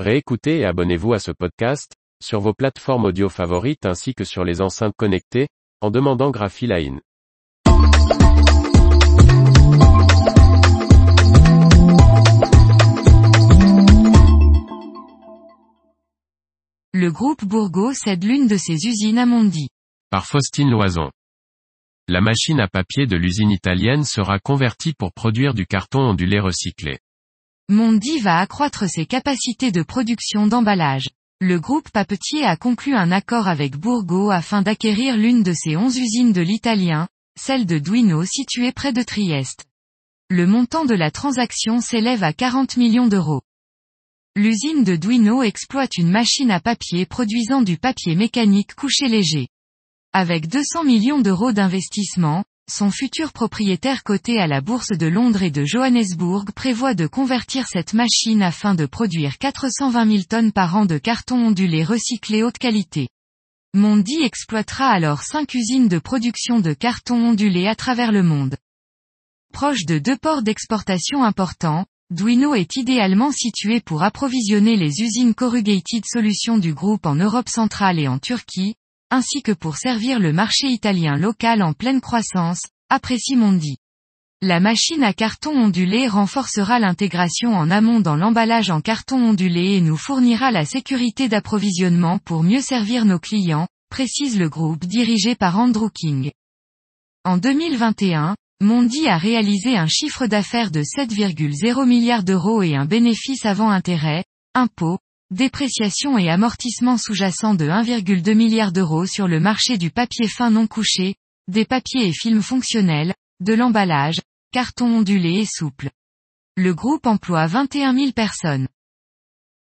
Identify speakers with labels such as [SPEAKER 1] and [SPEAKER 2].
[SPEAKER 1] Réécoutez et abonnez-vous à ce podcast, sur vos plateformes audio favorites ainsi que sur les enceintes connectées, en demandant Graphiline.
[SPEAKER 2] Le groupe Bourgo cède l'une de ses usines à Mondi.
[SPEAKER 1] Par Faustine Loison. La machine à papier de l'usine italienne sera convertie pour produire du carton ondulé recyclé.
[SPEAKER 2] Mondi va accroître ses capacités de production d'emballage. Le groupe Papetier a conclu un accord avec Bourgo afin d'acquérir l'une de ses onze usines de l'italien, celle de Duino située près de Trieste. Le montant de la transaction s'élève à 40 millions d'euros. L'usine de Duino exploite une machine à papier produisant du papier mécanique couché léger. Avec 200 millions d'euros d'investissement, son futur propriétaire coté à la bourse de Londres et de Johannesburg prévoit de convertir cette machine afin de produire 420 000 tonnes par an de carton ondulé recyclé haute qualité. Mondi exploitera alors cinq usines de production de carton ondulé à travers le monde. Proche de deux ports d'exportation importants, Duino est idéalement situé pour approvisionner les usines Corrugated Solutions du groupe en Europe centrale et en Turquie, ainsi que pour servir le marché italien local en pleine croissance, apprécie Mondi. La machine à carton ondulé renforcera l'intégration en amont dans l'emballage en carton ondulé et nous fournira la sécurité d'approvisionnement pour mieux servir nos clients, précise le groupe dirigé par Andrew King. En 2021, Mondi a réalisé un chiffre d'affaires de 7,0 milliards d'euros et un bénéfice avant intérêt, impôts, dépréciation et amortissement sous-jacent de 1,2 milliard d'euros sur le marché du papier fin non couché, des papiers et films fonctionnels, de l'emballage, carton ondulé et souple. Le groupe emploie 21 000 personnes.